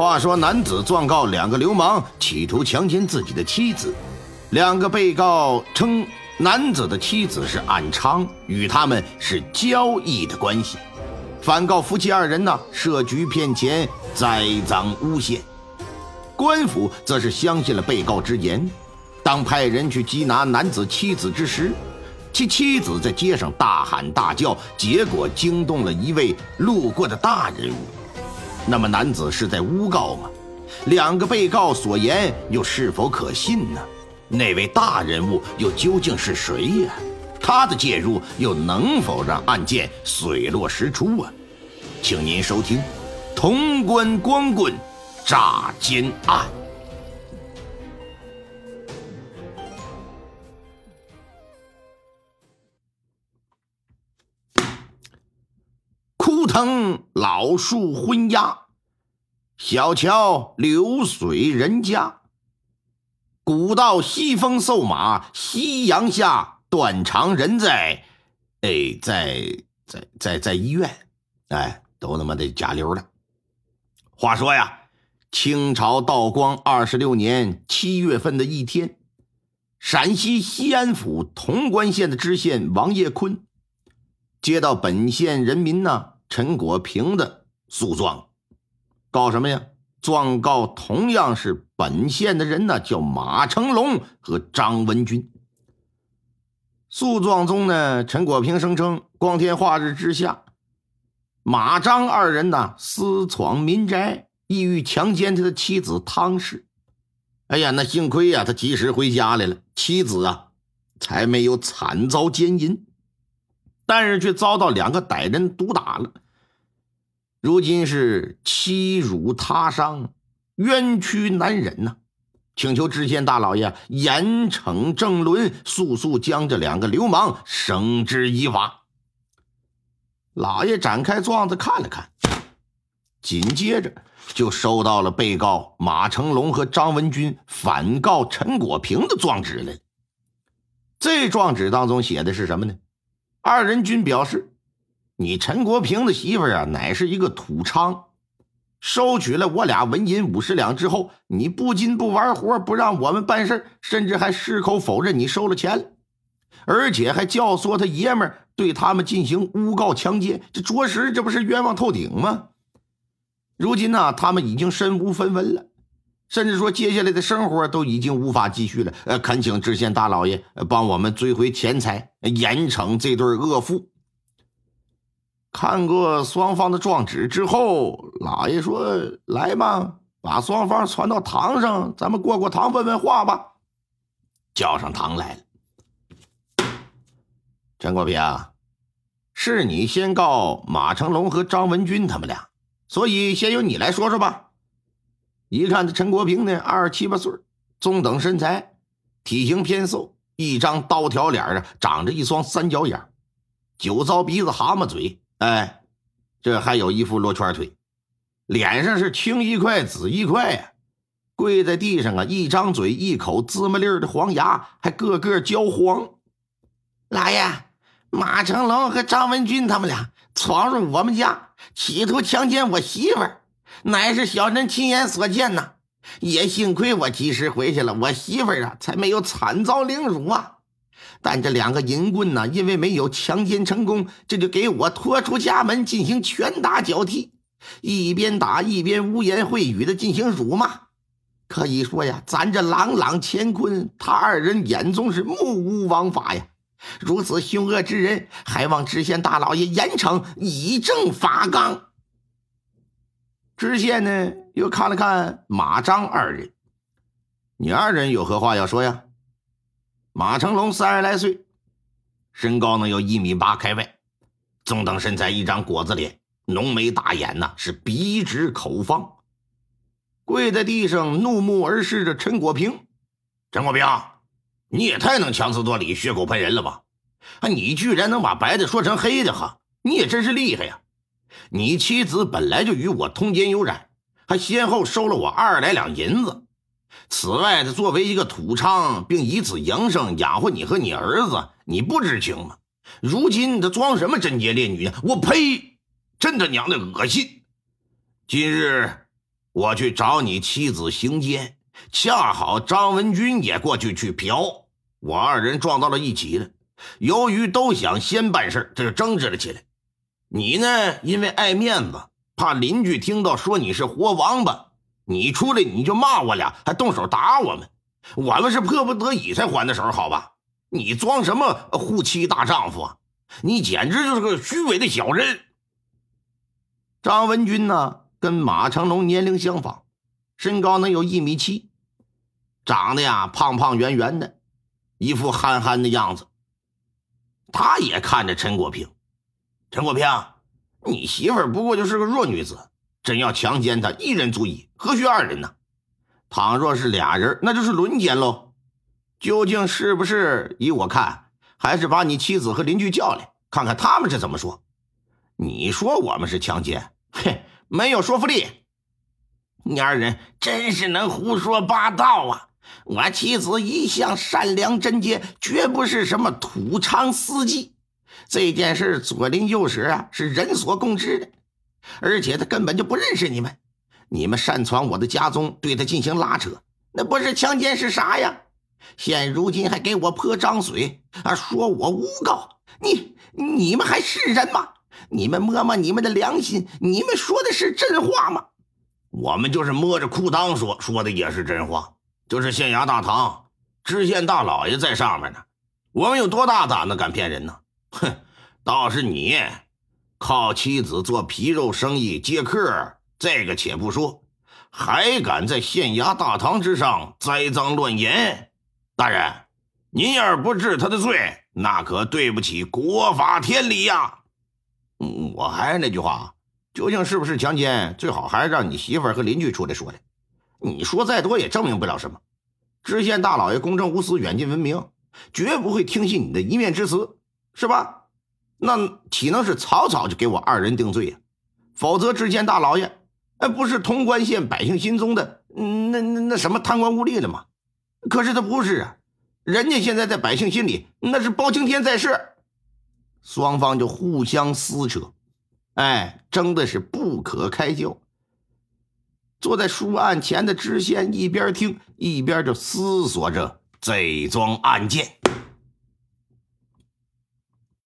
话说，男子状告两个流氓企图强奸自己的妻子，两个被告称男子的妻子是暗娼，与他们是交易的关系；反告夫妻二人呢设局骗钱、栽赃诬陷。官府则是相信了被告之言，当派人去缉拿男子妻子之时，其妻子在街上大喊大叫，结果惊动了一位路过的大人物。那么男子是在诬告吗？两个被告所言又是否可信呢？那位大人物又究竟是谁呀？他的介入又能否让案件水落石出啊？请您收听《潼关光棍诈奸案》。藤老树昏鸦，小桥流水人家。古道西风瘦马，夕阳下，断肠人在，哎，在在在在医院，哎，都他妈的假溜了。话说呀，清朝道光二十六年七月份的一天，陕西西安府潼关县的知县王业坤。接到本县人民呢陈国平的诉状，告什么呀？状告同样是本县的人呢，叫马成龙和张文军。诉状中呢，陈国平声称，光天化日之下，马张二人呢私闯民宅，意欲强奸他的妻子汤氏。哎呀，那幸亏呀，他及时回家来了，妻子啊才没有惨遭奸淫。但是却遭到两个歹人毒打了，如今是欺辱他伤，冤屈难忍呐！请求知县大老爷严惩正伦，速速将这两个流氓绳之以法。老爷展开状子看了看，紧接着就收到了被告马成龙和张文军反告陈国平的状纸了。这状纸当中写的是什么呢？二人均表示，你陈国平的媳妇啊，乃是一个土娼，收取了我俩纹银五十两之后，你不仅不玩活，不让我们办事甚至还矢口否认你收了钱，而且还教唆他爷们对他们进行诬告强奸，这着实这不是冤枉透顶吗？如今呢，他们已经身无分文了。甚至说，接下来的生活都已经无法继续了。呃，恳请知县大老爷帮我们追回钱财，严惩这对恶妇。看过双方的状纸之后，老爷说：“来吧，把双方传到堂上，咱们过过堂，问问话吧。”叫上堂来了。陈国平，是你先告马成龙和张文军他们俩，所以先由你来说说吧。一看这陈国平呢，二十七八岁，中等身材，体型偏瘦，一张刀条脸啊，长着一双三角眼，酒糟鼻子蛤蟆嘴，哎，这还有一副罗圈腿，脸上是青一块紫一块呀，跪在地上啊，一张嘴一口芝麻粒的黄牙，还个个焦黄。老爷，马成龙和张文军他们俩闯入我们家，企图强奸我媳妇儿。乃是小人亲眼所见呐，也幸亏我及时回去了，我媳妇儿啊才没有惨遭凌辱啊。但这两个淫棍呢，因为没有强奸成功，这就给我拖出家门进行拳打脚踢，一边打一边污言秽语的进行辱骂。可以说呀，咱这朗朗乾坤，他二人眼中是目无王法呀。如此凶恶之人，还望知县大老爷严惩，以正法纲。知县呢，又看了看马张二人，你二人有何话要说呀？马成龙三十来岁，身高能有一米八开外，中等身材，一张果子脸，浓眉大眼呐，是鼻直口方。跪在地上怒目而视着陈国平，陈国平，你也太能强词夺理、血口喷人了吧？啊，你居然能把白的说成黑的哈！你也真是厉害呀！你妻子本来就与我通奸有染，还先后收了我二来两银子。此外，他作为一个土娼，并以此营生养活你和你儿子，你不知情吗？如今他装什么贞洁烈女呀？我呸！真他娘的恶心！今日我去找你妻子行奸，恰好张文军也过去去嫖，我二人撞到了一起了。由于都想先办事，这就争执了起来。你呢，因为爱面子，怕邻居听到说你是活王八。你出来你就骂我俩，还动手打我们，我们是迫不得已才还的手，好吧？你装什么护妻大丈夫啊？你简直就是个虚伪的小人！张文军呢，跟马成龙年龄相仿，身高能有一米七，长得呀胖胖圆圆的，一副憨憨的样子。他也看着陈国平，陈国平，你媳妇不过就是个弱女子。真要强奸她一人足矣，何须二人呢？倘若是俩人，那就是轮奸喽。究竟是不是？依我看，还是把你妻子和邻居叫来，看看他们是怎么说。你说我们是强奸，嘿，没有说服力。你二人真是能胡说八道啊！我妻子一向善良贞洁，绝不是什么土娼司机。这件事左邻右舍啊，是人所共知的。而且他根本就不认识你们，你们擅闯我的家中，对他进行拉扯，那不是强奸是啥呀？现如今还给我泼脏水啊，说我诬告你，你们还是人吗？你们摸摸你们的良心，你们说的是真话吗？我们就是摸着裤裆说，说的也是真话。就是县衙大堂，知县大老爷在上面呢，我们有多大胆子敢骗人呢？哼，倒是你。靠妻子做皮肉生意接客，这个且不说，还敢在县衙大堂之上栽赃乱言。大人，您要是不治他的罪，那可对不起国法天理呀。我还是那句话，究竟是不是强奸，最好还是让你媳妇和邻居出来说来。你说再多也证明不了什么。知县大老爷公正无私，远近闻名，绝不会听信你的一面之词，是吧？那岂能是草草就给我二人定罪呀？否则，知县大老爷，哎，不是潼关县百姓心中的那那那什么贪官污吏了吗？可是他不是啊，人家现在在百姓心里那是包青天在世。双方就互相撕扯，哎，争的是不可开交。坐在书案前的知县一边听一边就思索着这桩案件。